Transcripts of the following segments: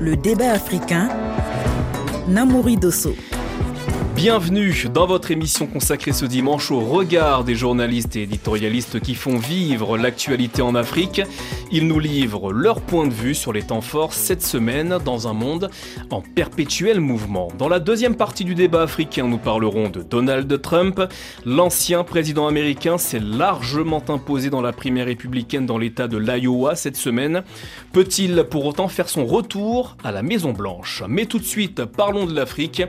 Le débat africain, Namouri Dosso. Bienvenue dans votre émission consacrée ce dimanche au regard des journalistes et éditorialistes qui font vivre l'actualité en Afrique. Ils nous livrent leur point de vue sur les temps forts cette semaine dans un monde en perpétuel mouvement. Dans la deuxième partie du débat africain, nous parlerons de Donald Trump. L'ancien président américain s'est largement imposé dans la primaire républicaine dans l'état de l'Iowa cette semaine. Peut-il pour autant faire son retour à la Maison Blanche Mais tout de suite, parlons de l'Afrique.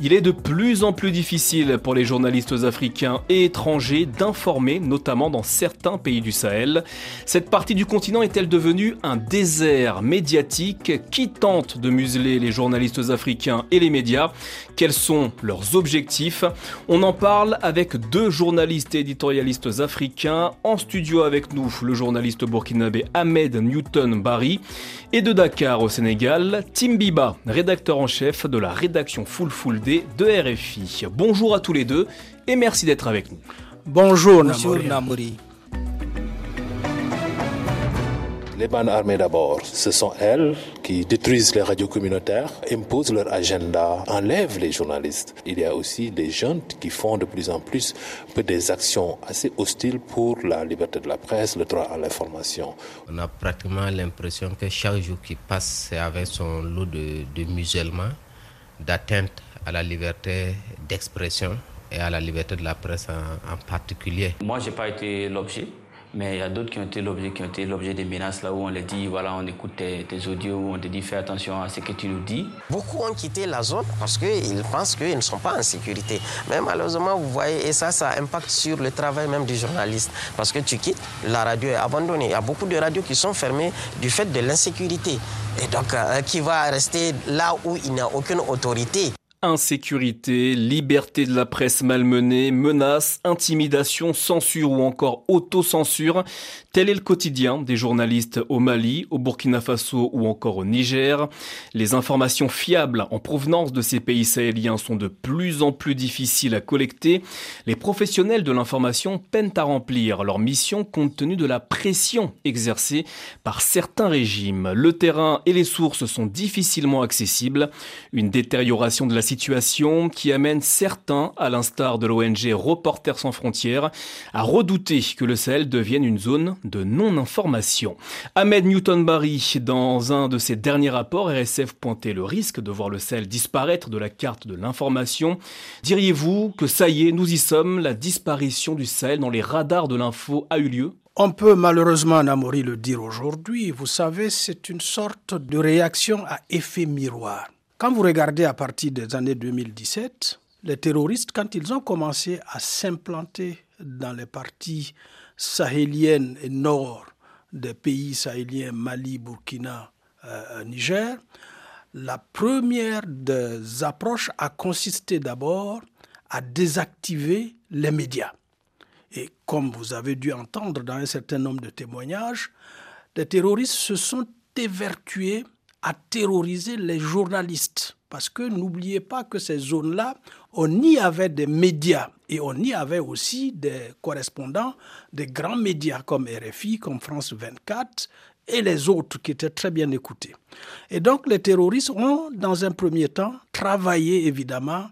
Il est de plus en plus difficile pour les journalistes africains et étrangers d'informer, notamment dans certains pays du Sahel. Cette partie du continent est-elle devenue un désert médiatique Qui tente de museler les journalistes africains et les médias Quels sont leurs objectifs On en parle avec deux journalistes et éditorialistes africains. En studio avec nous, le journaliste burkinabé Ahmed Newton Barry et de Dakar au Sénégal, Tim Biba, rédacteur en chef de la rédaction Full Full Day de RFI. Bonjour à tous les deux et merci d'être avec nous. Bonjour, Bonjour Namouri. Les bandes armées d'abord, ce sont elles qui détruisent les radios communautaires, imposent leur agenda, enlèvent les journalistes. Il y a aussi des jeunes qui font de plus en plus des actions assez hostiles pour la liberté de la presse, le droit à l'information. On a pratiquement l'impression que chaque jour qui passe, c'est avec son lot de, de musulmans, d'atteinte à la liberté d'expression et à la liberté de la presse en, en particulier. Moi, je n'ai pas été l'objet mais il y a d'autres qui ont été l'objet, qui ont été l'objet des menaces là où on les dit, voilà, on écoute tes, audios, où on te dit fais attention à ce que tu nous dis. Beaucoup ont quitté la zone parce qu'ils pensent qu'ils ne sont pas en sécurité. Mais malheureusement, vous voyez, et ça, ça impacte sur le travail même du journaliste. Parce que tu quittes, la radio est abandonnée. Il y a beaucoup de radios qui sont fermées du fait de l'insécurité. Et donc, euh, qui va rester là où il n'y a aucune autorité insécurité, liberté de la presse malmenée, menaces, intimidation, censure ou encore autocensure. Tel est le quotidien des journalistes au Mali, au Burkina Faso ou encore au Niger. Les informations fiables en provenance de ces pays sahéliens sont de plus en plus difficiles à collecter. Les professionnels de l'information peinent à remplir leur mission compte tenu de la pression exercée par certains régimes. Le terrain et les sources sont difficilement accessibles. Une détérioration de la situation qui amène certains, à l'instar de l'ONG Reporters sans frontières, à redouter que le Sahel devienne une zone de non-information. Ahmed Newton-Barry, dans un de ses derniers rapports, RSF pointait le risque de voir le Sahel disparaître de la carte de l'information. Diriez-vous que ça y est, nous y sommes, la disparition du Sahel dans les radars de l'info a eu lieu? On peut malheureusement, Namori, le dire aujourd'hui. Vous savez, c'est une sorte de réaction à effet miroir. Quand vous regardez à partir des années 2017, les terroristes, quand ils ont commencé à s'implanter dans les parties sahéliennes et nord des pays sahéliens, Mali, Burkina, euh, Niger, la première des approches a consisté d'abord à désactiver les médias. Et comme vous avez dû entendre dans un certain nombre de témoignages, les terroristes se sont évertués à terroriser les journalistes. Parce que n'oubliez pas que ces zones-là, on y avait des médias et on y avait aussi des correspondants des grands médias comme RFI, comme France 24 et les autres qui étaient très bien écoutés. Et donc les terroristes ont, dans un premier temps, travaillé évidemment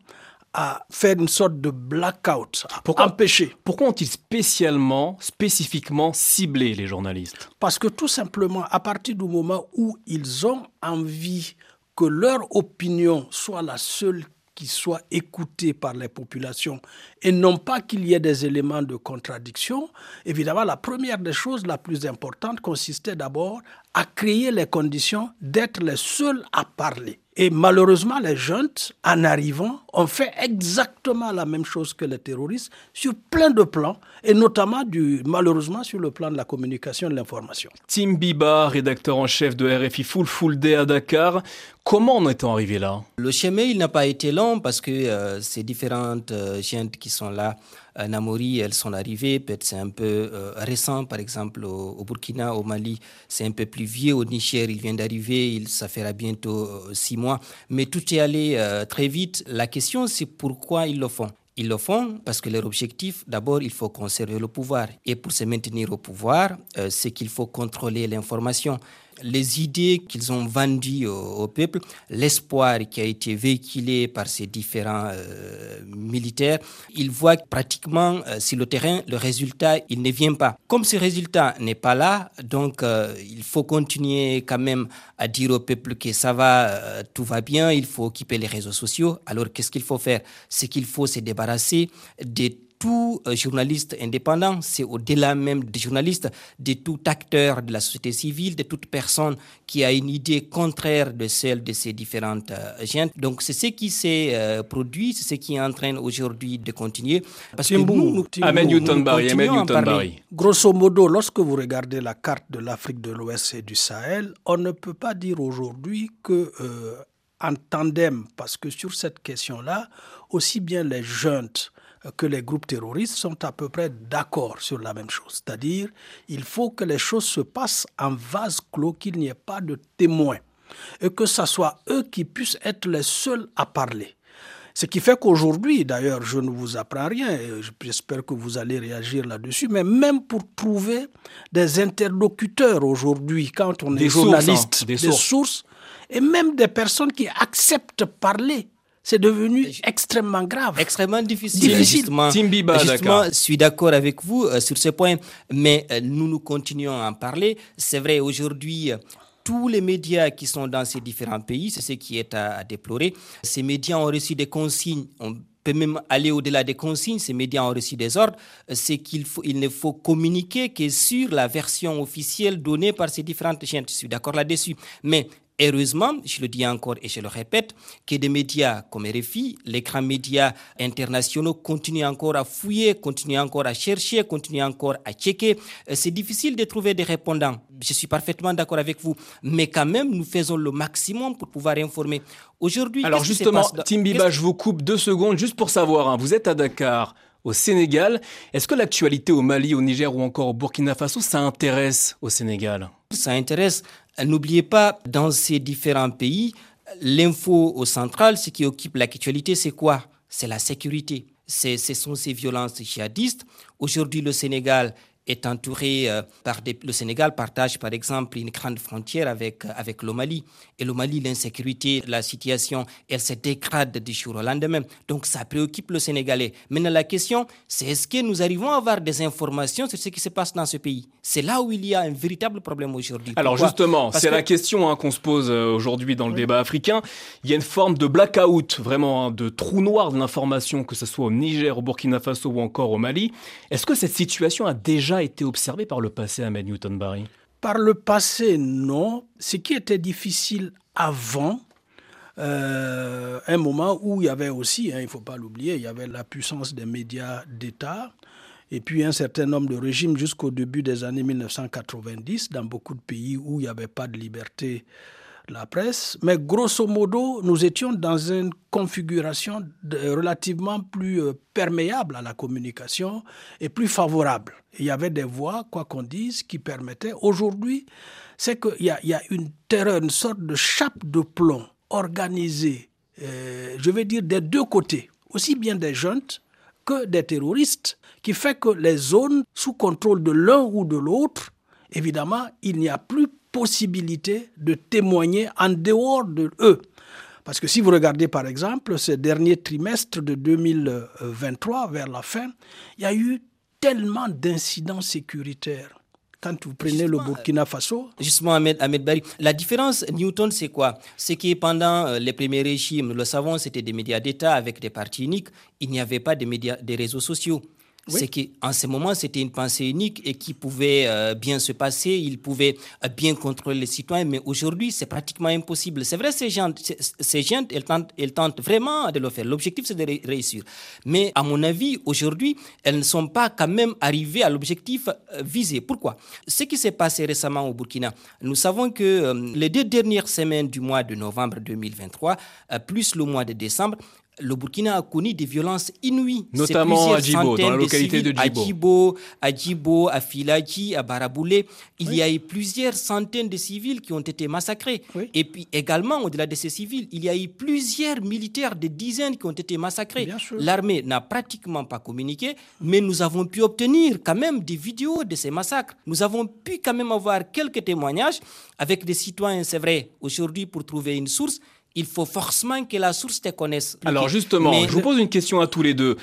à faire une sorte de blackout, à pourquoi, empêcher. Pourquoi ont-ils spécialement, spécifiquement ciblé les journalistes? Parce que tout simplement, à partir du moment où ils ont envie que leur opinion soit la seule qui soit écoutée par les populations et non pas qu'il y ait des éléments de contradiction, évidemment, la première des choses, la plus importante, consistait d'abord à créer les conditions d'être les seuls à parler. Et malheureusement, les jeunes, en arrivant, ont fait exactement la même chose que les terroristes sur plein de plans, et notamment, du, malheureusement, sur le plan de la communication et de l'information. Tim Biba, rédacteur en chef de RFI Full Full Day à Dakar, comment en est-on arrivé là? Le chemin, il n'a pas été long parce que euh, ces différentes euh, qui sont là euh, Namori, elles sont arrivées, peut-être c'est un peu euh, récent, par exemple au, Burkina, au Mali, c'est un peu plus vieux, au Niger, il vient d'arriver, ça fera bientôt euh, six mois, mais tout est allé très vite. La question, c'est pourquoi ils le font? Ils le font parce que leur objectif, d'abord, il faut conserver le pouvoir. Et pour se maintenir au pouvoir, c'est qu'il faut contrôler l'information. Les idées qu'ils ont vendues au, peuple, l'espoir qui a été véhiculé par ces différents euh, militaires, ils voient pratiquement euh, sur le terrain, le résultat, il ne vient pas. Comme ce résultat n'est pas là, donc euh, il faut continuer quand même à dire au peuple que ça va, tout va bien, il faut occuper les réseaux sociaux. Alors qu'est-ce qu'il faut faire? C'est qu'il faut se débarrasser des tout euh, journaliste indépendant, c'est au-delà même des journalistes, de tout acteur de la société civile, de toute personne qui a une idée contraire de celle de ces différentes euh, gens. Donc c'est ce qui s'est euh, produit, c'est ce qui est en train aujourd'hui de continuer. Parce que nous, Amen Newton Barry, Newton Barry. Grosso modo, lorsque vous regardez la carte de l'Afrique de l'Ouest et du Sahel, on ne peut pas dire aujourd'hui que en tandem, parce que sur cette question-là, aussi bien les jeunes que les groupes terroristes sont à peu près d'accord sur la même chose. C'est-à-dire, il faut que les choses se passent en vase clos, qu'il n'y ait pas de témoins, et que ce soit eux qui puissent être les seuls à parler. Ce qui fait qu'aujourd'hui, d'ailleurs, je ne vous apprends rien, et j'espère que vous allez réagir là-dessus, mais même pour trouver des interlocuteurs aujourd'hui, quand on est journaliste, hein, des, sources, et même des personnes qui acceptent parler c'est devenu extrêmement grave. Extrêmement difficile. Justement, justement je suis d'accord avec vous euh, sur ce point, mais euh, nous nous continuons à en parler. C'est vrai, aujourd'hui, euh, tous les médias qui sont dans ces différents pays, c'est ce qui est à, déplorer. Ces médias ont reçu des consignes. On peut même aller au-delà des consignes. Ces médias ont reçu des ordres. C'est qu'il faut, il ne faut communiquer que sur la version officielle donnée par ces différentes chaînes. Je suis d'accord là-dessus. Mais Heureusement, je le dis encore et je le répète, que des médias comme RFI, les grands médias internationaux continuent encore à fouiller, continuent encore à chercher, continuent encore à checker. Euh, c'est difficile de trouver des répondants. Je suis parfaitement d'accord avec vous. Mais quand même, nous faisons le maximum pour pouvoir informer. Aujourd'hui, alors justement, Tim Biba, je vous coupe deux secondes juste pour savoir. Hein, vous êtes à Dakar au Sénégal. Est-ce que l'actualité au Mali, au Niger ou encore au Burkina Faso, ça intéresse au Sénégal? Ça intéresse N'oubliez pas, dans ces différents pays, l'info au central, ce qui occupe l'actualité, c'est quoi? C'est la sécurité. Ce sont ces violences djihadistes. Aujourd'hui, le Sénégal est entouré euh, par des, le Sénégal partage par exemple une grande frontière avec, euh, avec le Mali. Et le Mali, l'insécurité, la situation, elle se dégrade du jour au lendemain. Donc ça préoccupe le Sénégalais. Maintenant la question, c'est est-ce que nous arrivons à avoir des informations sur ce qui se passe dans ce pays? C'est là où il y a un véritable problème aujourd'hui. Alors justement, c'est la question hein, qu'on se pose euh, aujourd'hui dans le débat africain. Il y a une forme de blackout, vraiment, hein, de trou noir de l'information, que ce soit au Niger, au Burkina Faso ou encore au Mali. Est-ce que cette situation a déjà été observé par le passé, Ahmed Newton Barry Par le passé, non. Ce qui était difficile avant, euh, un moment où il y avait aussi, hein, il ne faut pas l'oublier, il y avait la puissance des médias d'État et puis un certain nombre de régimes jusqu'au début des années 1990 dans beaucoup de pays où il n'y avait pas de liberté la presse, mais grosso modo, nous étions dans une configuration relativement plus euh, perméable à la communication et plus favorable. il y avait des voix, quoi qu'on dise, qui permettaient. Aujourd'hui, c'est qu'il y, a une terreur, une sorte de chape de plomb organisée, euh, je vais dire, des deux côtés, aussi bien des jeunes que des terroristes, qui fait que les zones sous contrôle de l'un ou de l'autre, évidemment, il n'y a plus possibilité de témoigner en dehors de eux. Parce que si vous regardez par exemple ce dernier trimestre de 2023, vers la fin, il y a eu tellement d'incidents sécuritaires. Quand vous prenez le Burkina Faso. Justement, Ahmed, Ahmed Bari, la différence, Newton, c'est quoi? C'est que pendant euh, les premiers régimes, nous le savons, c'était des médias d'État avec des partis uniques. Il n'y avait pas de médias, des réseaux sociaux. C'est qu'en ce moment, c'était une pensée unique et qui pouvait euh, bien se passer, il pouvait euh, bien contrôler les citoyens, mais aujourd'hui, c'est pratiquement impossible. C'est vrai, ces gens, ces gens elles, tentent, elles tentent vraiment de le faire. L'objectif, c'est de réussir. Mais à mon avis, aujourd'hui, elles ne sont pas quand même arrivées à l'objectif euh, visé. Pourquoi? Ce qui s'est passé récemment au Burkina, nous savons que les deux dernières semaines du mois de novembre 2023, plus le mois de décembre, le Burkina a connu des violences inouïes. Notamment à Djibo, dans la localité de, Djibo. À Djibo, à Filadji, à Baraboulé. Il y a eu plusieurs centaines de civils qui ont été massacrés. Et puis également, au-delà de ces civils, il y a eu plusieurs militaires, des dizaines qui ont été massacrés. L'armée n'a pratiquement pas communiqué, mais nous avons pu obtenir quand même des vidéos de ces massacres. Nous avons pu quand même avoir quelques témoignages avec des citoyens, c'est vrai, aujourd'hui pour trouver une source il faut forcément que la source te connaisse. Alors justement, je vous pose une question à tous les deux.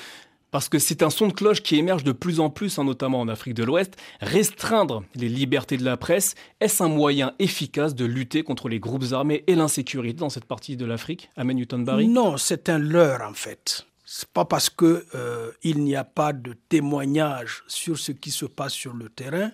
Parce que c'est un son de cloche qui émerge de plus en plus, hein, notamment en Afrique de l'Ouest. Restreindre les libertés de la presse, est-ce un moyen efficace de lutter contre les groupes armés et l'insécurité dans cette partie de l'Afrique Amen Newton Barry Non, c'est un leurre en fait. C'est pas parce que euh, il n'y a pas de témoignage sur ce qui se passe sur le terrain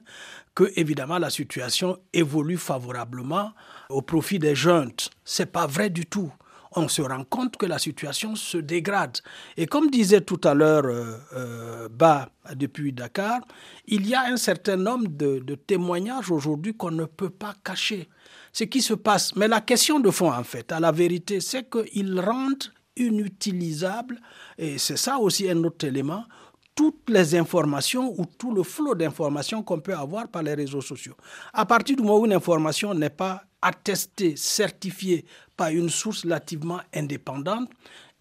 que évidemment la situation évolue favorablement au profit des jeunes. C'est pas vrai du tout. On se rend compte que la situation se dégrade. Et comme disait tout à l'heure euh, euh Bas depuis Dakar, il y a un certain nombre de, de témoignages aujourd'hui qu'on ne peut pas cacher. Ce qui se passe. Mais la question de fond, en fait, à la vérité, c'est qu'ils rendent inutilisable, et c'est ça aussi un autre élément, toutes les informations ou tout le flot d'informations qu'on peut avoir par les réseaux sociaux. À partir du moment où une information n'est pas attestée, certifiée par une source relativement indépendante,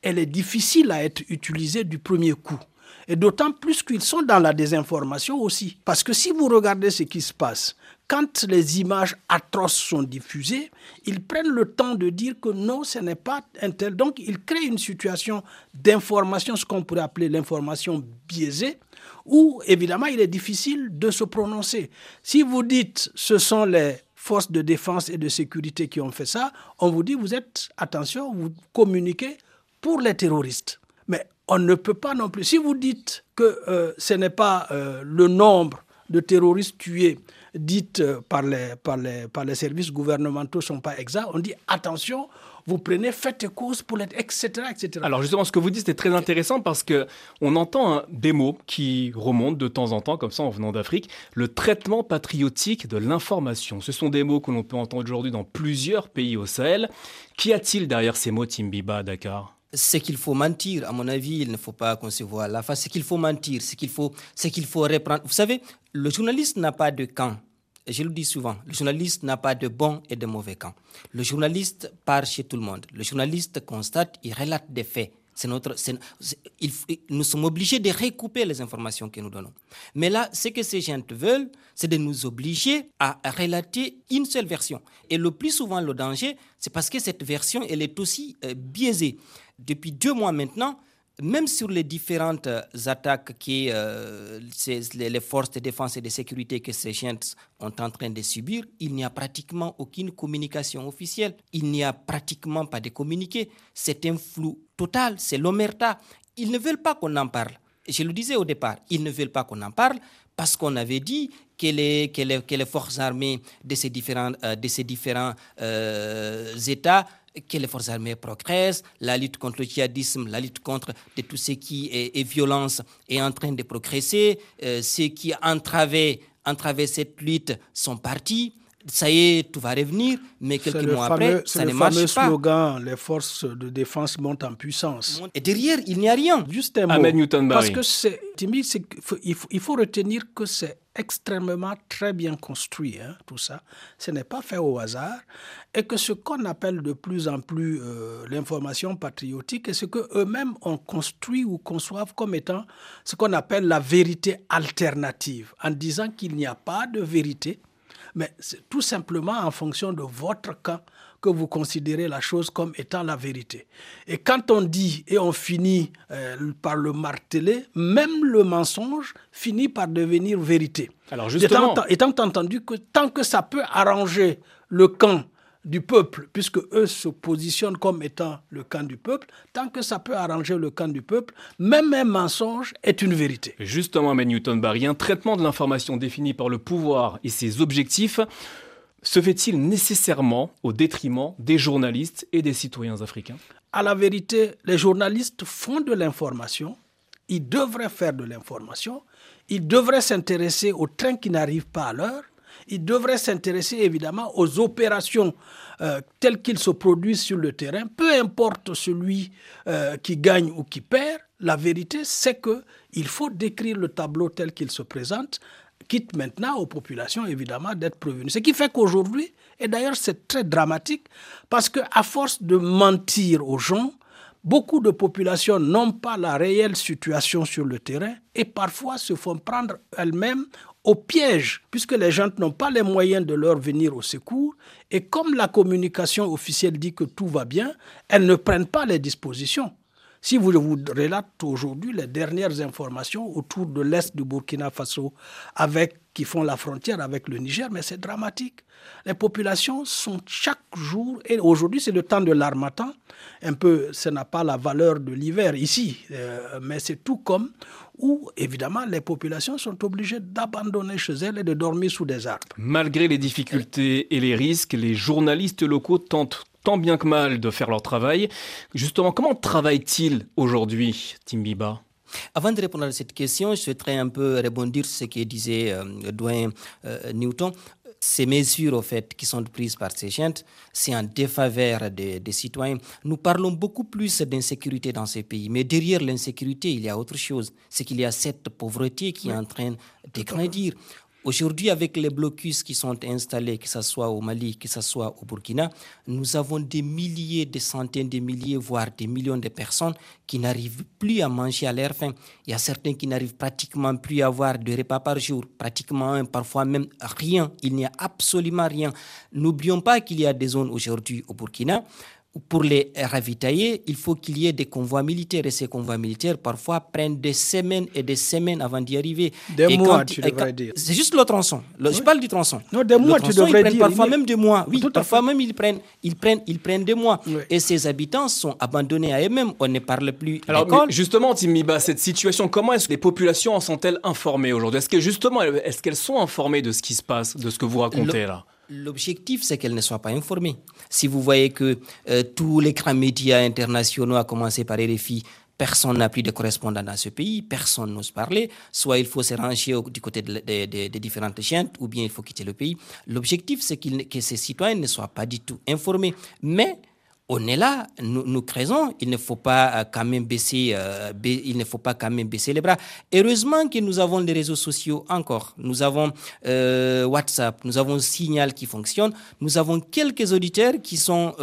elle est difficile à être utilisée du premier coup. Et d'autant plus qu'ils sont dans la désinformation aussi. Parce que si vous regardez ce qui se passe, quand les images atroces sont diffusées, ils prennent le temps de dire que non, ce n'est pas un tel. Donc, ils créent une situation d'information, ce qu'on pourrait appeler l'information biaisée, où évidemment il est difficile de se prononcer. Si vous dites ce sont les forces de défense et de sécurité qui ont fait ça, on vous dit vous êtes, attention, vous communiquez pour les terroristes. Mais on ne peut pas non plus. Si vous dites que euh, ce n'est pas euh, le nombre de terroristes tués dites euh, par les, par les, par les services gouvernementaux ne sont pas exacts, on dit attention, vous prenez, faites cause pour l'être, etc., etc. Alors justement, ce que vous dites est très intéressant parce que on entend des mots qui remontent de temps en temps, comme ça en venant d'Afrique, le traitement patriotique de l'information. Ce sont des mots que l'on peut entendre aujourd'hui dans plusieurs pays au Sahel. Qu'y a-t-il derrière ces mots Timbiba à Dakar? C'est qu'il faut mentir. À mon avis, il ne faut pas concevoir la face. C'est qu'il faut mentir. C'est qu'il faut, c'est qu'il faut reprendre. Vous savez, le journaliste n'a pas de camp. Je le dis souvent, le journaliste n'a pas de bon et de mauvais camp. Le journaliste part chez tout le monde. Le journaliste constate, il relate des faits. C'est notre, nous sommes obligés de recouper les informations que nous donnons. Mais là, ce que ces gens veulent, c'est de nous obliger à relater une seule version. Et le plus souvent, le danger, c'est parce que cette version, elle est aussi euh, biaisée depuis deux mois maintenant, même sur les différentes euh, attaques que euh, les forces de défense et de sécurité que ces gens sont en train de subir, il n'y a pratiquement aucune communication officielle. Il n'y a pratiquement pas de communiqué. C'est un flou total, c'est l'omerta. Ils ne veulent pas qu'on en parle. Je le disais au départ, ils ne veulent pas qu'on en parle parce qu'on avait dit que les, forces armées de ces différents, euh, de ces différents États que les forces armées progressent, la lutte contre le djihadisme, la lutte contre tout ce qui est, violence est en train de progresser. Euh, ceux qui entravaient, entravaient cette lutte sont partis ça y est, tout va revenir, mais quelques mois après, ça ne marche pas. C'est le fameux slogan, les forces de défense montent en puissance. Et derrière, il n'y a rien. Juste un mot. Newton Parce que c'est, il faut, il faut retenir que c'est extrêmement très bien construit, hein, tout ça. Ce n'est pas fait au hasard. Et que ce qu'on appelle de plus en plus euh, l'information patriotique est ce qu'eux-mêmes ont construit ou conçoivent comme étant ce qu'on appelle la vérité alternative, en disant qu'il n'y a pas de vérité, mais c'est tout simplement en fonction de votre camp que vous considérez la chose comme étant la vérité. Et quand on dit et on finit euh, par le marteler, même le mensonge finit par devenir vérité. Alors justement, étant, étant entendu que tant que ça peut arranger le camp du peuple, puisque eux se positionnent comme étant le camp du peuple, tant que ça peut arranger le camp du peuple, même un mensonge est une vérité. Justement, M. Newton Barry, un traitement de l'information défini par le pouvoir et ses objectifs se fait-il nécessairement au détriment des journalistes et des citoyens africains? À la vérité, les journalistes font de l'information, ils devraient faire de l'information, ils devraient s'intéresser aux trains qui n'arrivent pas à l'heure, Il devrait s'intéresser évidemment aux opérations euh, telles qu'ils se produisent sur le terrain, peu importe celui euh, qui gagne ou qui perd. La vérité, c'est que il faut décrire le tableau tel qu'il se présente, quitte maintenant aux populations évidemment d'être prévenues. Ce qui fait qu'aujourd'hui, et d'ailleurs c'est très dramatique, parce qu'à force de mentir aux gens, beaucoup de populations n'ont pas la réelle situation sur le terrain et parfois se font prendre elles-mêmes au piège, puisque les gens n'ont pas les moyens de leur venir au secours. Et comme la communication officielle dit que tout va bien, elles ne prennent pas les dispositions. Si vous vous relate aujourd'hui les dernières informations autour de l'est du Burkina Faso, avec qui font la frontière avec le Niger, mais c'est dramatique. Les populations sont chaque jour, et aujourd'hui c'est le temps de l'armatan, un peu, ça n'a pas la valeur de l'hiver ici, euh, mais c'est tout comme où évidemment les populations sont obligées d'abandonner chez elles et de dormir sous des arbres. Malgré les difficultés et les risques, les journalistes locaux tentent tant bien que mal de faire leur travail. Justement, comment travaillent-ils aujourd'hui, Timbiba? Avant de répondre à cette question, je souhaiterais un peu rebondir sur ce que disait euh, Dwayne euh, Newton ces mesures au fait, qui sont prises par ces gens, c'est en défaveur des, des, citoyens. Nous parlons beaucoup plus d'insécurité dans ces pays, mais derrière l'insécurité, il y a autre chose. C'est qu'il y a cette pauvreté qui est en train de grandir. Aujourd'hui, avec les blocus qui sont installés, que ce soit au Mali, que ce soit au Burkina, nous avons des milliers, des centaines de milliers, voire des millions de personnes qui n'arrivent plus à manger à leur faim. Il y a certains qui n'arrivent pratiquement plus à avoir de repas par jour, pratiquement parfois même rien. Il n'y a absolument rien. N'oublions pas qu'il y a des zones aujourd'hui au Burkina pour les ravitailler, il faut qu'il y ait des convois militaires. Et ces convois militaires, parfois, prennent des semaines et des semaines avant d'y arriver. Des mois, tu devrais dire. C'est juste le tronçon. Je parle du tronçon. Non, des mois, tu devrais ils prennent dire. Parfois même des mois. Oui, parfois même, ils prennent, ils, prennent, ils prennent des mois. Et ces habitants sont abandonnés à eux-mêmes. On ne parle plus Alors, justement, Timiba, cette situation, comment est-ce que les populations en sont-elles informées aujourd'hui? Est-ce que, justement, est-ce qu'elles sont informées de ce qui se passe, de ce que vous racontez là? L'objectif, c'est qu'elles ne soient pas informées. Si vous voyez que euh, tous les grands médias internationaux, à commencer par RFI, personne n'a plus de correspondant dans ce pays, personne n'ose parler, soit il faut se ranger du côté des différentes chaînes, ou bien il faut quitter le pays. L'objectif, c'est que ces citoyens ne soient pas du tout informés. Mais on est là, nous, nous créons, il ne faut pas euh, quand même baisser, euh, il ne faut pas quand même baisser les bras. Heureusement que nous avons les réseaux sociaux encore. Nous avons euh, WhatsApp, nous avons Signal qui fonctionne, nous avons quelques auditeurs qui sont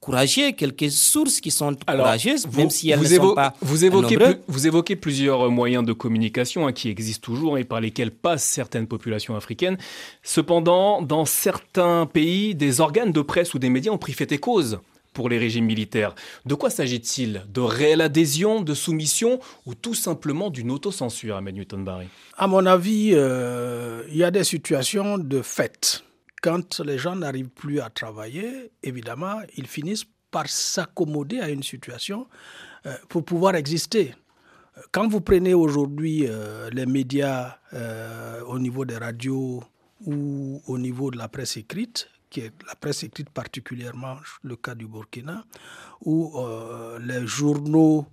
courageux, quelques sources qui sont courageuses, même si elles ne sont pas vous évoquez, vous évoquez plusieurs moyens de communication hein, qui existent toujours et par lesquels passent certaines populations africaines. Cependant, dans certains pays, des organes de presse ou des médias ont pris fait et cause pour les régimes militaires. De quoi s'agit-il? De réelle adhésion, de soumission ou tout simplement d'une autocensure, Ahmed Newton-Barry À mon avis, euh, il y a des situations de fait. Quand les gens n'arrivent plus à travailler, évidemment, ils finissent par s'accommoder à une situation euh, pour pouvoir exister. Quand vous prenez aujourd'hui euh, les médias au niveau des radios ou au niveau de la presse écrite, qui est la presse écrite particulièrement le cas du Burkina, où euh, les journaux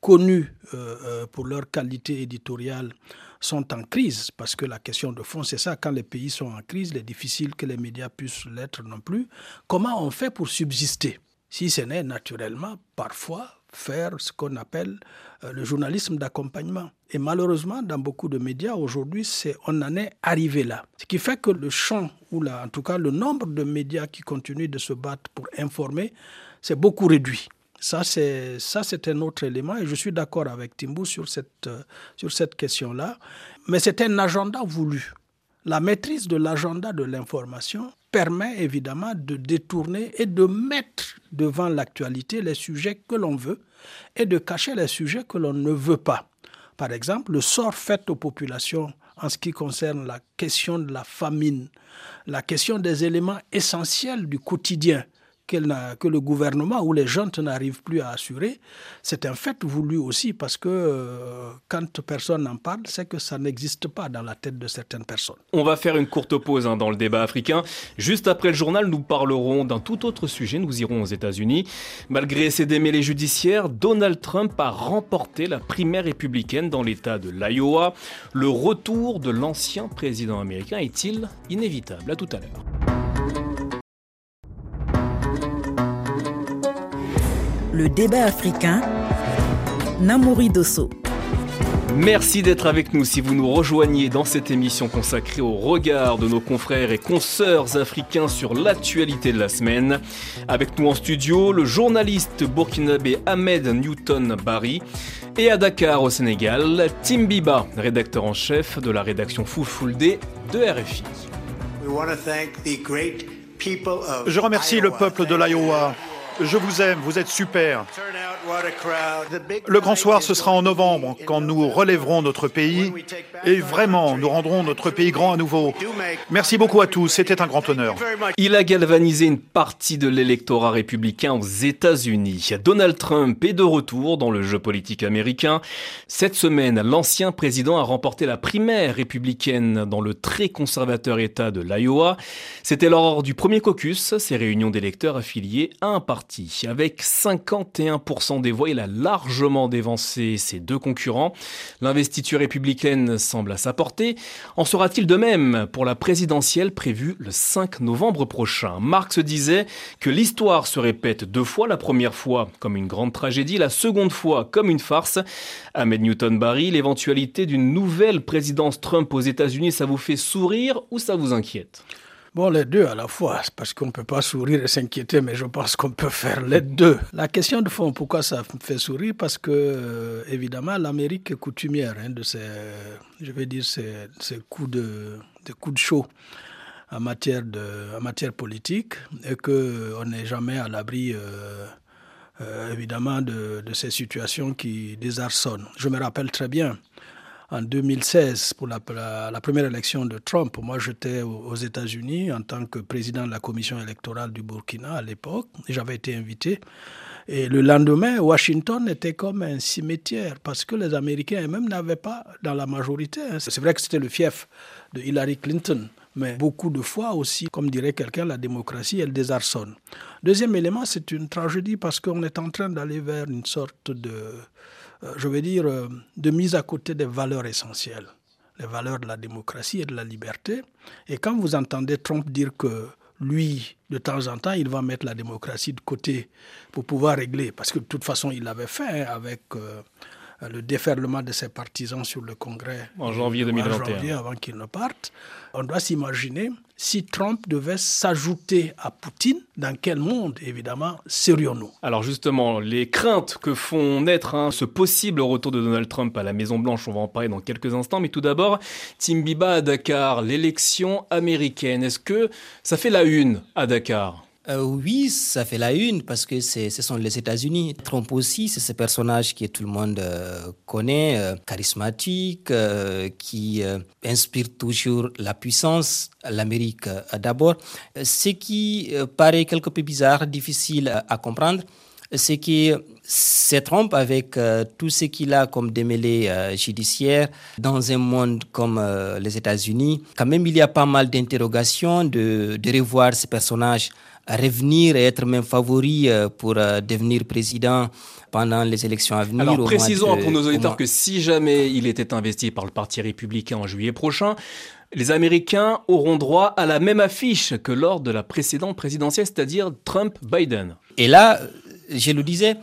connus euh, euh, pour leur qualité éditoriale sont en crise, parce que la question de fond, c'est ça, quand les pays sont en crise, il est difficile que les médias puissent l'être non plus. Comment on fait pour subsister? Si ce n'est naturellement, parfois, faire ce qu'on appelle euh, le journalisme d'accompagnement. Et malheureusement, dans beaucoup de médias aujourd'hui, c'est on en est arrivé là. Ce qui fait que le champ, ou là, en tout cas le nombre de médias qui continuent de se battre pour informer, c'est beaucoup réduit. Ça, c'est, ça, c'est un autre élément et je suis d'accord avec Timbou sur cette, euh, sur cette question-là. Mais c'est un agenda voulu. La maîtrise de l'agenda de l'information permet évidemment de détourner et de mettre devant l'actualité les sujets que l'on veut et de cacher les sujets que l'on ne veut pas. Par exemple, le sort fait aux populations en ce qui concerne la question de la famine, la question des éléments essentiels du quotidien que le gouvernement ou les gens n'arrivent plus à assurer, c'est un fait voulu aussi parce que euh, quand personne n'en parle, c'est que ça n'existe pas dans la tête de certaines personnes. On va faire une courte pause hein, dans le débat africain. Juste après le journal, nous parlerons d'un tout autre sujet. Nous irons aux États-Unis. Malgré ses démêlés judiciaires, Donald Trump a remporté la primaire républicaine dans l'État de l'Iowa. Le retour de l'ancien président américain est-il inévitable? À tout à l'heure. Le débat africain, Namouri Dosso. Merci d'être avec nous si vous nous rejoignez dans cette émission consacrée au regard de nos confrères et consoeurs africains sur l'actualité de la semaine. Avec nous en studio, le journaliste burkinabé Ahmed Newton Barry et à Dakar au Sénégal, Tim Biba, rédacteur en chef de la rédaction Full Day de RFI. Je remercie le peuple de l'Iowa je vous aime, vous êtes super. Le grand soir, ce sera en novembre, quand nous relèverons notre pays et vraiment, nous rendrons notre pays grand à nouveau. Merci beaucoup à tous, c'était un grand honneur. Il a galvanisé une partie de l'électorat républicain aux États-Unis. Donald Trump est de retour dans le jeu politique américain. Cette semaine, l'ancien président a remporté la primaire républicaine dans le très conservateur État de l'Iowa. C'était lors du premier caucus, ces réunions d'électeurs affiliés à un parti avec 51% des voix, il a largement dévancé ses deux concurrents. L'investiture républicaine semble à sa portée. En sera-t-il de même pour la présidentielle prévue le 5 novembre prochain? Marx disait que l'histoire se répète deux fois, la première fois comme une grande tragédie, la seconde fois comme une farce. Ahmed Newton Barry, l'éventualité d'une nouvelle présidence Trump aux États-Unis, ça vous fait sourire ou ça vous inquiète? Bon, les deux à la fois, parce qu'on ne peut pas sourire et s'inquiéter, mais je pense qu'on peut faire les deux. La question de fond, pourquoi ça me fait sourire? Parce que, euh, évidemment, l'Amérique est coutumière hein, de ces, je vais dire, ces, coups, de, coups de chaud en matière, de, en matière politique et qu'on n'est jamais à l'abri. Euh, euh, évidemment de, de, ces situations qui désarçonnent. Je me rappelle très bien en 2016 pour la, première élection de Trump. Moi, j'étais aux États-Unis en tant que président de la commission électorale du Burkina à l'époque. J'avais été invité. Et le lendemain, Washington était comme un cimetière parce que les Américains eux-mêmes n'avaient pas dans la majorité. Hein. C'est vrai que c'était le fief de Hillary Clinton. Mais beaucoup de fois aussi, comme dirait quelqu'un, la démocratie, elle désarçonne. Deuxième élément, c'est une tragédie parce qu'on est en train d'aller vers une sorte de, je veux dire, euh, de mise à côté des valeurs essentielles, les valeurs de la démocratie et de la liberté. Et quand vous entendez Trump dire que lui, de temps en temps, il va mettre la démocratie de côté pour pouvoir régler, parce que de toute façon, il l'avait fait hein, avec euh, le déferlement de ses partisans sur le Congrès en janvier 2021. En janvier, avant qu'il ne parte. On doit s'imaginer si Trump devait s'ajouter à Poutine, dans quel monde, évidemment, serions-nous? Alors justement, les craintes que font naître hein, ce possible retour de Donald Trump à la Maison-Blanche, on va en parler dans quelques instants, mais tout d'abord, Tim Biba à Dakar, l'élection américaine, est-ce que ça fait la une à Dakar? Euh, oui, ça fait la une parce que ce sont les États-Unis. Trump aussi, c'est ce personnage que tout le monde euh, connaît, euh, charismatique, qui inspire toujours la puissance, l'Amérique d'abord. Ce qui paraît quelque peu bizarre, difficile à, comprendre, c'est que c'est Trump avec tout ce qu'il a comme démêlé judiciaire dans un monde comme les États-Unis. Quand même, il y a pas mal d'interrogations de, de revoir ce personnage revenir et être même favori euh, pour euh, devenir président pendant les élections à venir. Alors précisons pour nos auditeurs que si jamais il était investi par le Parti républicain en juillet prochain, les Américains auront droit à la même affiche que lors de la précédente présidentielle, c'est-à-dire Trump-Biden. Et là, je le disais,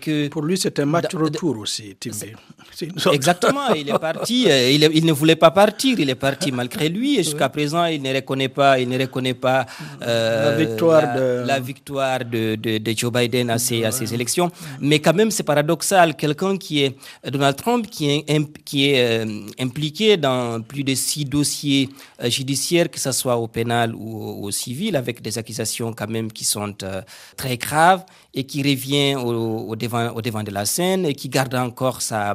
que... Pour lui, c'est un match retour aussi, Exactement, il est parti, euh, il, ne voulait pas partir, il est parti malgré lui, et jusqu'à présent, il ne reconnaît pas, il ne reconnaît pas euh, la victoire, de... La victoire de, de, Joe Biden à ces, à ces élections. Mais quand même, c'est paradoxal, quelqu'un qui est, Donald Trump, qui est, qui est euh, impliqué dans plus de six dossiers judiciaires, que ce soit au pénal ou au, civil, avec des accusations quand même qui sont très graves, et qui revient au, devant, au devant de la scène et qui garde encore sa,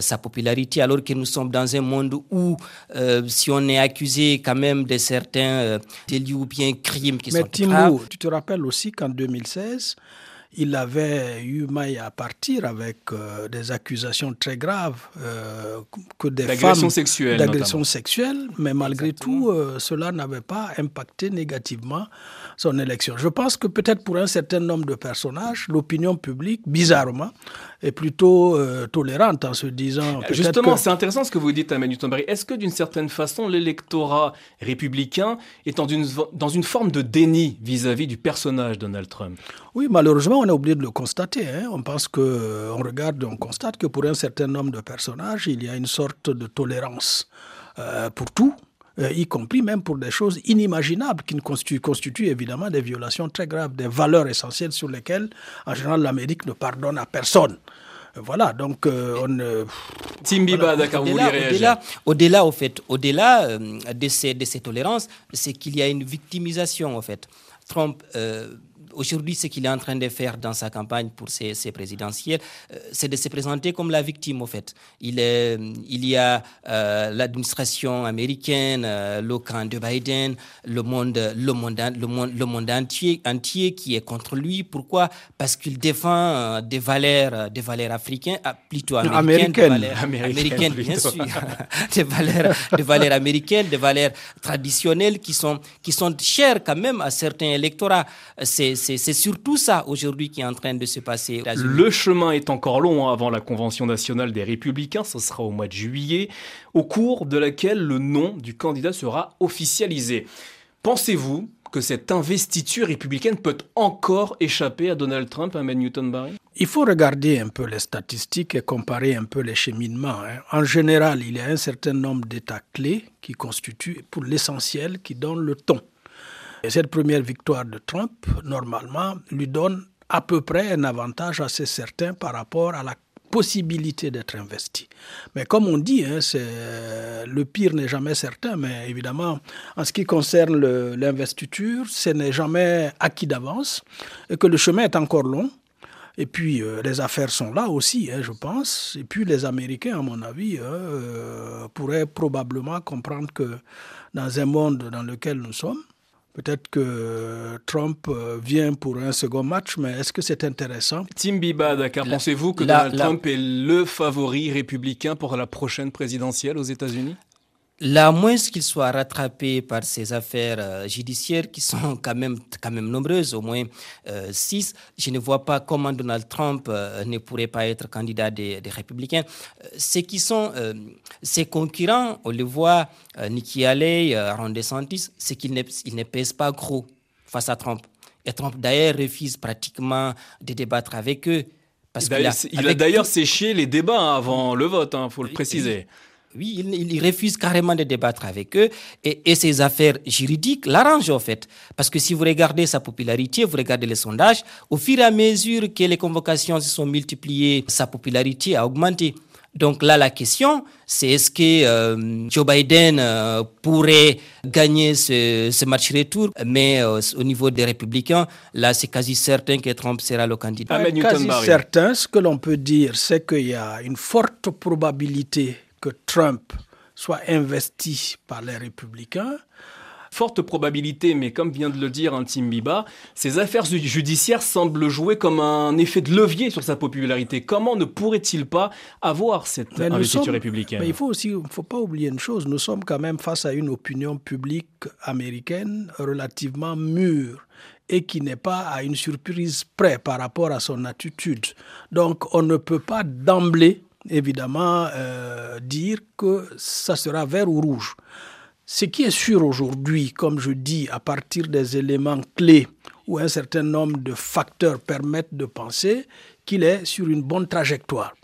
sa popularité, alors que nous sommes dans un monde où, si on est accusé quand même de certains délits ou bien crimes qui Mais sont Timbo, tu te rappelles aussi qu'en 2016, il avait eu maille à partir avec euh, des accusations très graves euh, que des femmes sexuelles, d'agression sexuelle, mais malgré tout, euh, cela n'avait pas impacté négativement son élection. Je pense que peut-être pour un certain nombre de personnages, l'opinion publique, bizarrement, est plutôt euh, tolérante en se disant. Justement, c'est intéressant ce que vous dites, Amélie Tomberry. Est-ce que d'une certaine façon, l'électorat républicain est dans une, dans une forme de déni vis-à-vis du personnage Donald Trump? Oui, malheureusement, on a oublié de le constater. Hein. On pense que, euh, on regarde, on constate que pour un certain nombre de personnages, il y a une sorte de tolérance euh, pour tout. Y compris même pour des choses inimaginables qui constituent, constituent, évidemment des violations très graves, des valeurs essentielles sur lesquelles, en général, l'Amérique ne pardonne à personne. Voilà, donc euh, on. Euh, Timbiba, d'accord, vous Au-delà, au-delà, au fait, au-delà euh, de, ces, de ces tolérances, c'est qu'il y a une victimisation, en fait. Trump aujourd'hui, ce qu'il est en train de faire dans sa campagne pour ses, présidentielles, euh, c'est de se présenter comme la victime, au fait. Il, est, il y a euh, l'administration américaine, euh, le camp de Biden, le monde, le monde, le monde, le monde entier, entier qui est contre lui. Pourquoi? Parce qu'il défend des valeurs, des valeurs africaines, ah, plutôt américaines, américaines, bien sûr, des valeurs, des valeurs américaines, des valeurs traditionnelles qui sont, qui sont chères quand même à certains électorats. C'est c'est surtout ça aujourd'hui qui est en train de se passer. Le chemin est encore long hein, avant la Convention nationale des Républicains, ce sera au mois de juillet, au cours de laquelle le nom du candidat sera officialisé. Pensez-vous que cette investiture républicaine peut encore échapper à Donald Trump, à Newton Barry? Il faut regarder un peu les statistiques et comparer un peu les cheminements. Hein. En général, il y a un certain nombre d'États clés qui constituent, pour l'essentiel, qui donnent le ton. Et cette première victoire de Trump, normalement, lui donne à peu près un avantage assez certain par rapport à la possibilité d'être investi. Mais comme on dit, hein, le pire n'est jamais certain, mais évidemment, en ce qui concerne l'investiture, ce n'est jamais acquis d'avance et que le chemin est encore long. Et puis, euh, les affaires sont là aussi, hein, je pense. Et puis, les Américains, à mon avis, euh, pourraient probablement comprendre que dans un monde dans lequel nous sommes, Peut-être que Trump euh, vient pour un second match, mais est-ce que c'est intéressant? Tim Biba, Dakar, pensez-vous que Donald Trump est le favori républicain pour la prochaine présidentielle aux États-Unis? La moins qu'il soit rattrapé par ces affaires euh, judiciaires qui sont quand même, quand même nombreuses, au moins euh, six, je ne vois pas comment Donald Trump euh, ne pourrait pas être candidat des, républicains. Ceux qui sont ses concurrents, on le voit, Nikki Haley, Ron DeSantis, c'est qu'ils ne, ne pèsent pas gros face à Trump. Et Trump d'ailleurs refuse pratiquement de débattre avec eux. Parce il a, d'ailleurs séché les débats avant le vote, il hein, faut le préciser. Oui, il, refuse carrément de débattre avec eux et, et ses affaires juridiques l'arrangent en fait. Parce que si vous regardez sa popularité, vous regardez les sondages, au fur et à mesure que les convocations se sont multipliées, sa popularité a augmenté. Donc là, la question, c'est est-ce que euh, Joe Biden euh, pourrait gagner ce, match retour, mais euh, au niveau des républicains, là, c'est quasi certain que Trump sera le candidat. Ah, quasi certain, ce que l'on peut dire, c'est qu'il y a une forte probabilité que Trump soit investi par les républicains. Forte probabilité, mais comme vient de le dire Tim Biba, ces affaires judiciaires semblent jouer comme un effet de levier sur sa popularité. Comment ne pourrait-il pas avoir cette investiture républicaine? mais Il faut aussi, faut pas oublier une chose, nous sommes quand même face à une opinion publique américaine relativement mûre et qui n'est pas à une surprise près par rapport à son attitude. Donc on ne peut pas d'emblée évidemment euh, dire que ça sera vert ou rouge. Ce qui est sûr aujourd'hui, comme je dis, à partir des éléments clés où un certain nombre de facteurs permettent de penser qu'il est sur une bonne trajectoire.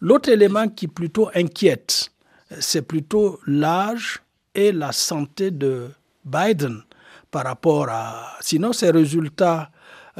L'autre élément qui plutôt inquiète, c'est plutôt l'âge et la santé de Biden par rapport à... Sinon, ces résultats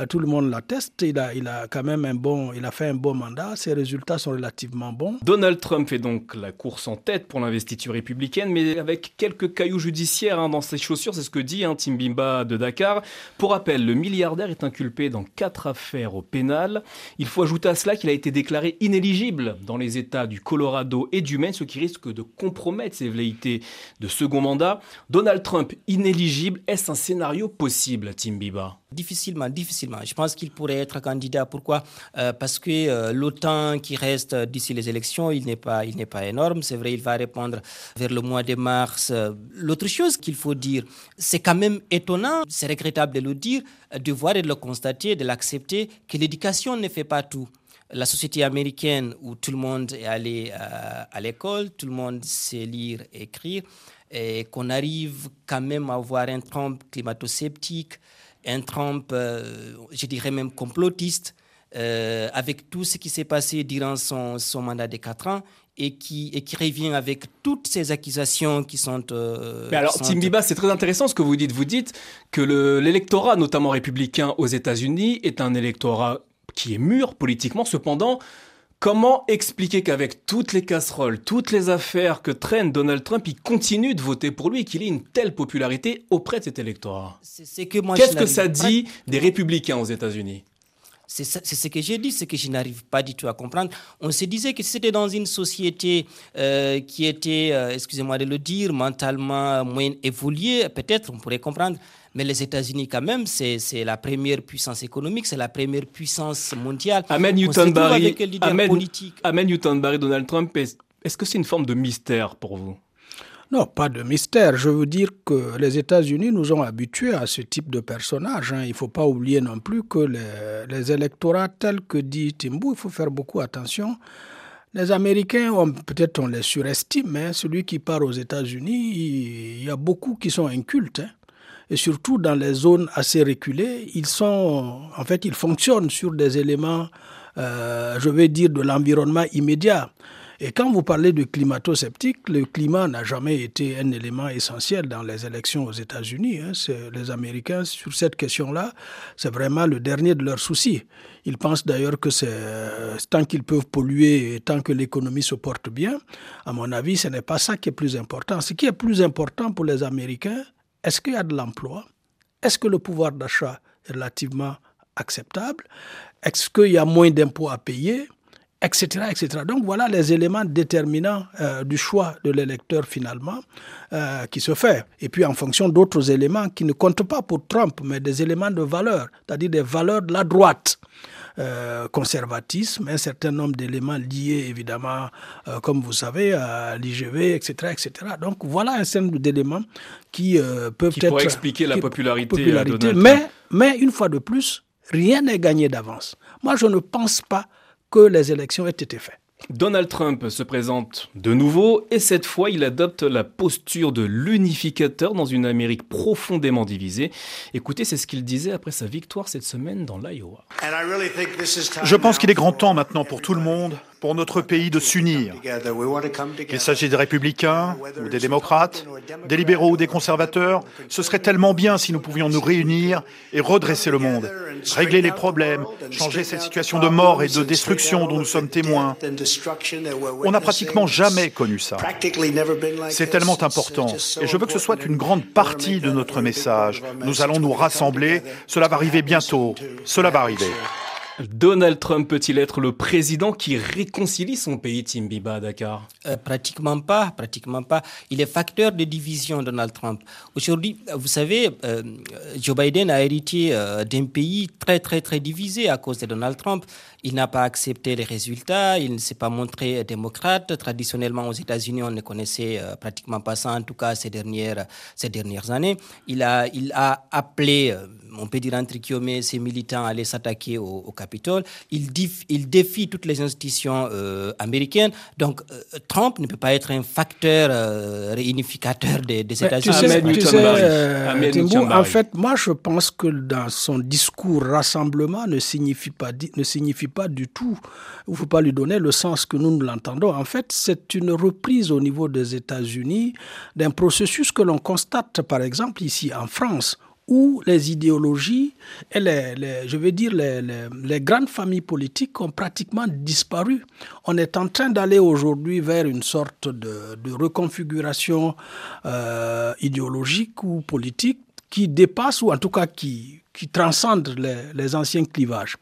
tout le monde l'atteste. Il a, il a quand même un bon, il a fait un bon mandat. Ses résultats sont relativement bons. Donald Trump fait donc la course en tête pour l'investiture républicaine, mais avec quelques cailloux judiciaires hein, dans ses chaussures. C'est ce que dit hein, Tim Bimba de Dakar. Pour rappel, le milliardaire est inculpé dans quatre affaires au pénal. Il faut ajouter à cela qu'il a été déclaré inéligible dans les États du Colorado et du Maine, ce qui risque de compromettre ses velléités de second mandat. Donald Trump inéligible, est-ce un scénario possible, Tim Biba Difficilement, difficilement. Je pense qu'il pourrait être candidat. Pourquoi? Euh, Parce que euh, l'OTAN qui reste d'ici les élections, il n'est pas, il n'est pas énorme. C'est vrai, il va répondre vers le mois de mars. L'autre chose qu'il faut dire, c'est quand même étonnant, c'est regrettable de le dire, de voir et de le constater, de l'accepter, que l'éducation ne fait pas tout la société américaine où tout le monde est allé euh, à l'école, tout le monde sait lire et écrire, et qu'on arrive quand même à avoir un Trump climato-sceptique, un Trump, euh, je dirais même complotiste, euh, avec tout ce qui s'est passé durant son, son, mandat de quatre ans et qui, et qui revient avec toutes ces accusations qui sont... Euh, Mais alors, Tim Biba, c'est très intéressant ce que vous dites. Vous dites que l'électorat, notamment républicain aux États-Unis, est un électorat qui est mûr politiquement. Cependant, Comment expliquer qu'avec toutes les casseroles, toutes les affaires que traîne Donald Trump, il continue de voter pour lui et qu'il ait une telle popularité auprès de cet électorat? Qu'est-ce que ça dit des républicains aux États-Unis? C'est ce que j'ai dit, c'est que je n'arrive pas du tout à comprendre. On se disait que c'était dans une société euh, qui était, euh, excusez-moi de le dire, mentalement moins évoluée, peut-être on pourrait comprendre. Mais les États-Unis, quand même, c'est la première puissance économique, c'est la première puissance mondiale. Amen Newton Barry, Amen, Amen Newton Barry, Donald Trump, est-ce que c'est une forme de mystère pour vous? Non, pas de mystère. Je veux dire que les États-Unis nous ont habitués à ce type de personnage. Hein. Il ne faut pas oublier non plus que les, électorats tels que dit Timbou, il faut faire beaucoup attention. Les Américains, peut-être on les surestime, mais celui qui part aux États-Unis, il y a beaucoup qui sont incultes. Hein et surtout dans les zones assez reculées, ils sont, en fait, ils fonctionnent sur des éléments, euh, je vais dire, de l'environnement immédiat. Et quand vous parlez de climato-sceptique, le climat n'a jamais été un élément essentiel dans les élections aux États-Unis. Hein. Les Américains, sur cette question-là, c'est vraiment le dernier de leurs soucis. Ils pensent d'ailleurs que c'est tant qu'ils peuvent polluer et tant que l'économie se porte bien, à mon avis, ce n'est pas ça qui est plus important. Ce qui est plus important pour les Américains, est-ce qu'il y a de l'emploi? Est-ce que le pouvoir d'achat est relativement acceptable? Est-ce qu'il y a moins d'impôts à payer? Etc., etc. Donc voilà les éléments déterminants euh, du choix de l'électeur finalement euh, qui se fait. Et puis en fonction d'autres éléments qui ne comptent pas pour Trump, mais des éléments de valeur, c'est-à-dire des valeurs de la droite. Euh, conservatisme, un certain nombre d'éléments liés évidemment, euh, comme vous savez, à l'IGV, etc., etc. Donc voilà un certain nombre d'éléments qui euh, peuvent qui être... expliquer la popularité, mais, mais une fois de plus, rien n'est gagné d'avance. Moi, je ne pense pas que les élections aient été faites. Donald Trump se présente de nouveau et cette fois il adopte la posture de l'unificateur dans une Amérique profondément divisée. Écoutez, c'est ce qu'il disait après sa victoire cette semaine dans l'Iowa. Je pense qu'il est grand temps maintenant pour tout le monde pour notre pays de s'unir. Qu'il s'agisse des républicains ou des démocrates, des libéraux ou des conservateurs, ce serait tellement bien si nous pouvions nous réunir et redresser le monde, régler les problèmes, changer cette situation de mort et de destruction dont nous sommes témoins. On n'a pratiquement jamais connu ça. C'est tellement important et je veux que ce soit une grande partie de notre message. Nous allons nous rassembler, cela va arriver bientôt, cela va arriver. Donald Trump peut-il être le président qui réconcilie son pays, Timbiba, à Dakar? Euh, Pratiquement pas, pratiquement pas. Il est facteur de division, Donald Trump. Aujourd'hui, vous savez, euh, Joe Biden a hérité euh, d'un pays très, très, très divisé à cause de Donald Trump. Il n'a pas accepté les résultats, il ne s'est pas montré démocrate. Traditionnellement, aux États-Unis, on ne connaissait pratiquement pas ça, en tout cas ces dernières, ces dernières années. Il a, il a appelé on peut dire entre guillemets, ces militants allaient s'attaquer au, Capitole. Il, il, défie toutes les institutions euh, américaines. Donc, euh, Trump ne peut pas être un facteur euh, réunificateur des, États-Unis. en fait, moi, je pense que dans son discours rassemblement ne signifie pas, ne signifie pas du tout, il ne faut pas lui donner le sens que nous, nous l'entendons. En fait, c'est une reprise au niveau des États-Unis d'un processus que l'on constate, par exemple, ici en France où les idéologies et les, je veux dire les, les, grandes familles politiques ont pratiquement disparu. On est en train d'aller aujourd'hui vers une sorte de, de reconfiguration euh, idéologique ou politique qui dépasse ou en tout cas qui, qui transcende les, les, anciens clivages.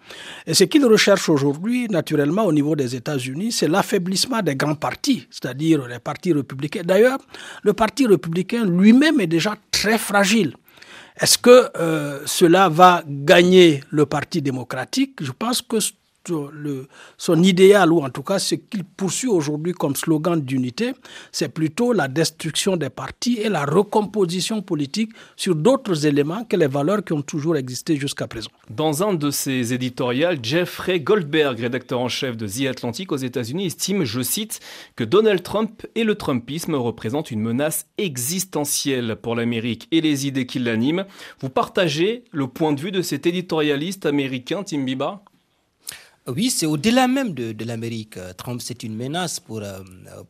Et ce qu'ils recherchent aujourd'hui, naturellement, au niveau des États-Unis, c'est l'affaiblissement des grands partis, c'est-à-dire les partis républicains. D'ailleurs, le Parti républicain lui-même est déjà très fragile. Est-ce que euh, cela va gagner le Parti démocratique? Je pense que son idéal, ou en tout cas ce qu'il poursuit aujourd'hui comme slogan d'unité, c'est plutôt la destruction des partis et la recomposition politique sur d'autres éléments que les valeurs qui ont toujours existé jusqu'à présent. Dans un de ses éditoriales, Jeffrey Goldberg, rédacteur en chef de The Atlantic aux États-Unis, estime, je cite, que Donald Trump et le Trumpisme représentent une menace existentielle pour l'Amérique et les idées qui l'animent. Vous partagez le point de vue de cet éditorialiste américain, Tim Biba oui, c'est au-delà même de, l'Amérique. Trump, c'est une menace pour, euh,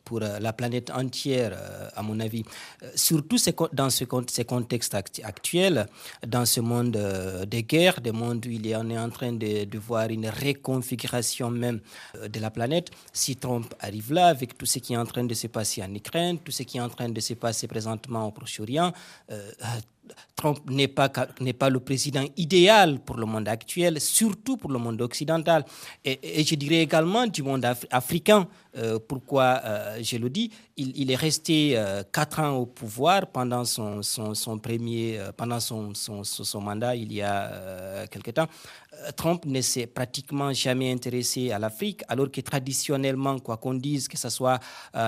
pour euh, la planète entière, euh, à mon avis. Surtout dans ce, ces contextes actuels, dans ce monde de guerre, des mondes où il est, on est en train de, voir une réconfiguration même de la planète. Si Trump arrive là, avec tout ce qui est en train de se passer en Ukraine, tout ce qui est en train de se passer présentement au Proche-Orient, Trump n'est pas, n'est pas le président idéal pour le monde actuel, surtout pour le monde occidental. Et, je dirais également du monde africain. Euh, pourquoi euh, je le dis il, est resté euh, quatre ans au pouvoir pendant son, premier, pendant son, mandat il y a quelque temps. Trump ne s'est pratiquement jamais intéressé à l'Afrique, alors que traditionnellement, quoi qu'on dise, que ce soit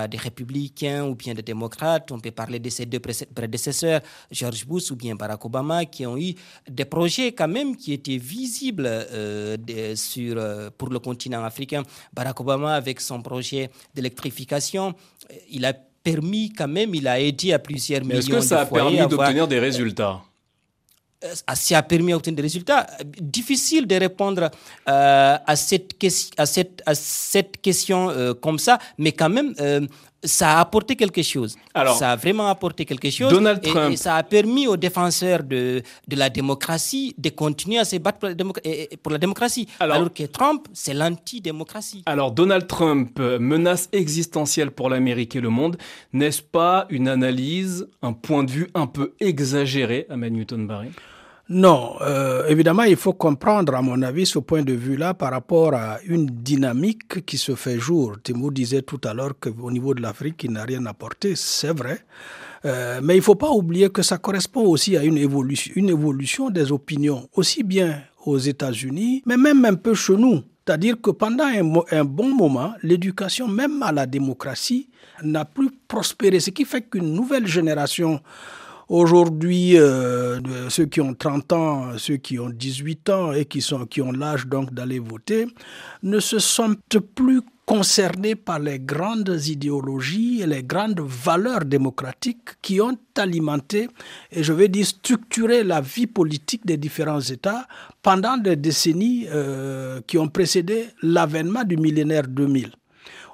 des républicains ou bien des démocrates, on peut parler de ses deux prédécesseurs, George Bush ou bien Barack Obama, qui ont eu des projets quand même qui étaient visibles sur, pour le continent africain. Barack Obama avec son projet d'électrification, il a permis quand même, il a aidé à plusieurs millions de Est-ce que ça a permis d'obtenir des résultats euh, ça a permis d'obtenir des résultats. Difficile de répondre euh, à, cette, à, cette, à cette question euh, comme ça, mais quand même, ça a apporté quelque chose. Alors, ça a vraiment apporté quelque chose. Donald Trump. Et, ça a permis aux défenseurs de, de la démocratie de continuer à se battre pour la, pour la démocratie. Alors, que Trump, c'est l'anti-démocratie. Alors, Donald Trump, menace existentielle pour l'Amérique et le monde. N'est-ce pas une analyse, un point de vue un peu exagéré, à Newton Barry non, euh, évidemment, il faut comprendre, à mon avis, ce point de vue-là par rapport à une dynamique qui se fait jour. Timur disait tout à l'heure qu'au niveau de l'Afrique, il n'a rien apporté, c'est vrai. Euh, mais il ne faut pas oublier que ça correspond aussi à une évolution, des opinions, aussi bien aux États-Unis, mais même un peu chez nous. C'est-à-dire que pendant un bon moment, l'éducation, même à la démocratie, n'a plus prospéré, ce qui fait qu'une nouvelle génération Aujourd'hui, euh, ceux qui ont 30 ans, ceux qui ont 18 ans et qui, sont, qui ont l'âge donc d'aller voter, ne se sentent plus concernés par les grandes idéologies et les grandes valeurs démocratiques qui ont alimenté et je vais dire structuré la vie politique des différents États pendant des décennies euh, qui ont précédé l'avènement du millénaire 2000.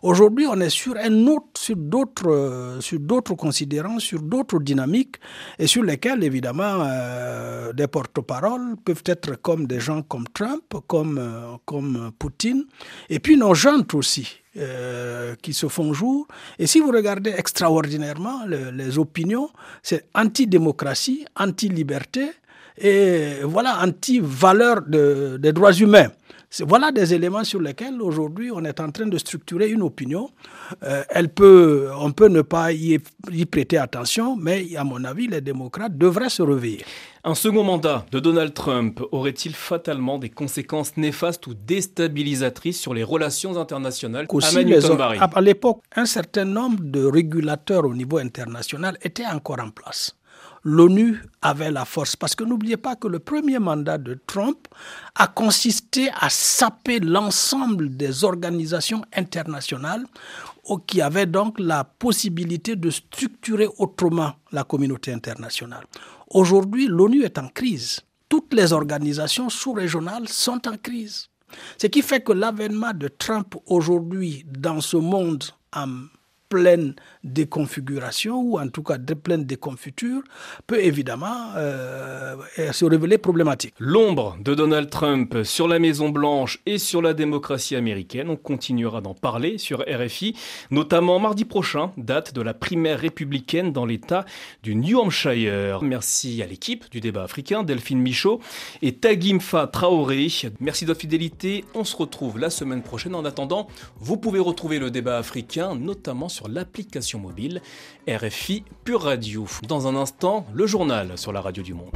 Aujourd'hui, on est euh, sur d'autres considérants, sur d'autres dynamiques, et sur lesquelles, évidemment, euh, des porte-paroles peuvent être comme des gens comme Trump, comme, euh, comme Poutine, et puis nos gens aussi. qui se font jour. Et si vous regardez extraordinairement les opinions, c'est anti-démocratie, anti-liberté et voilà, anti-valeur de, des droits humains. Voilà des éléments sur lesquels aujourd'hui on est en train de structurer une opinion. Euh, elle peut, on peut ne pas y, prêter attention, mais à mon avis, les démocrates devraient se réveiller. Un second mandat de Donald Trump aurait-il fatalement des conséquences néfastes ou déstabilisatrices sur les relations internationales à, à l'époque, un certain nombre de régulateurs au niveau international étaient encore en place l'ONU avait la force. Parce que n'oubliez pas que le premier mandat de Trump a consisté à saper l'ensemble des organisations internationales qui avaient donc la possibilité de structurer autrement la communauté internationale. Aujourd'hui, l'ONU est en crise. Toutes les organisations sous-régionales sont en crise. Ce qui fait que l'avènement de Trump aujourd'hui dans ce monde en pleine déconfiguration ou en tout cas de pleine déconfiture peut évidemment euh, se révéler problématique. L'ombre de Donald Trump sur la Maison Blanche et sur la démocratie américaine, on continuera d'en parler sur RFI, notamment mardi prochain, date de la primaire républicaine dans l'État du New Hampshire. Merci à l'équipe du débat africain, Delphine Michaud et Tagimfa Traoré. Merci de votre fidélité. On se retrouve la semaine prochaine. En attendant, vous pouvez retrouver le débat africain, notamment sur l'application mobile RFI Pure Radio. Dans un instant, le journal sur la radio du monde.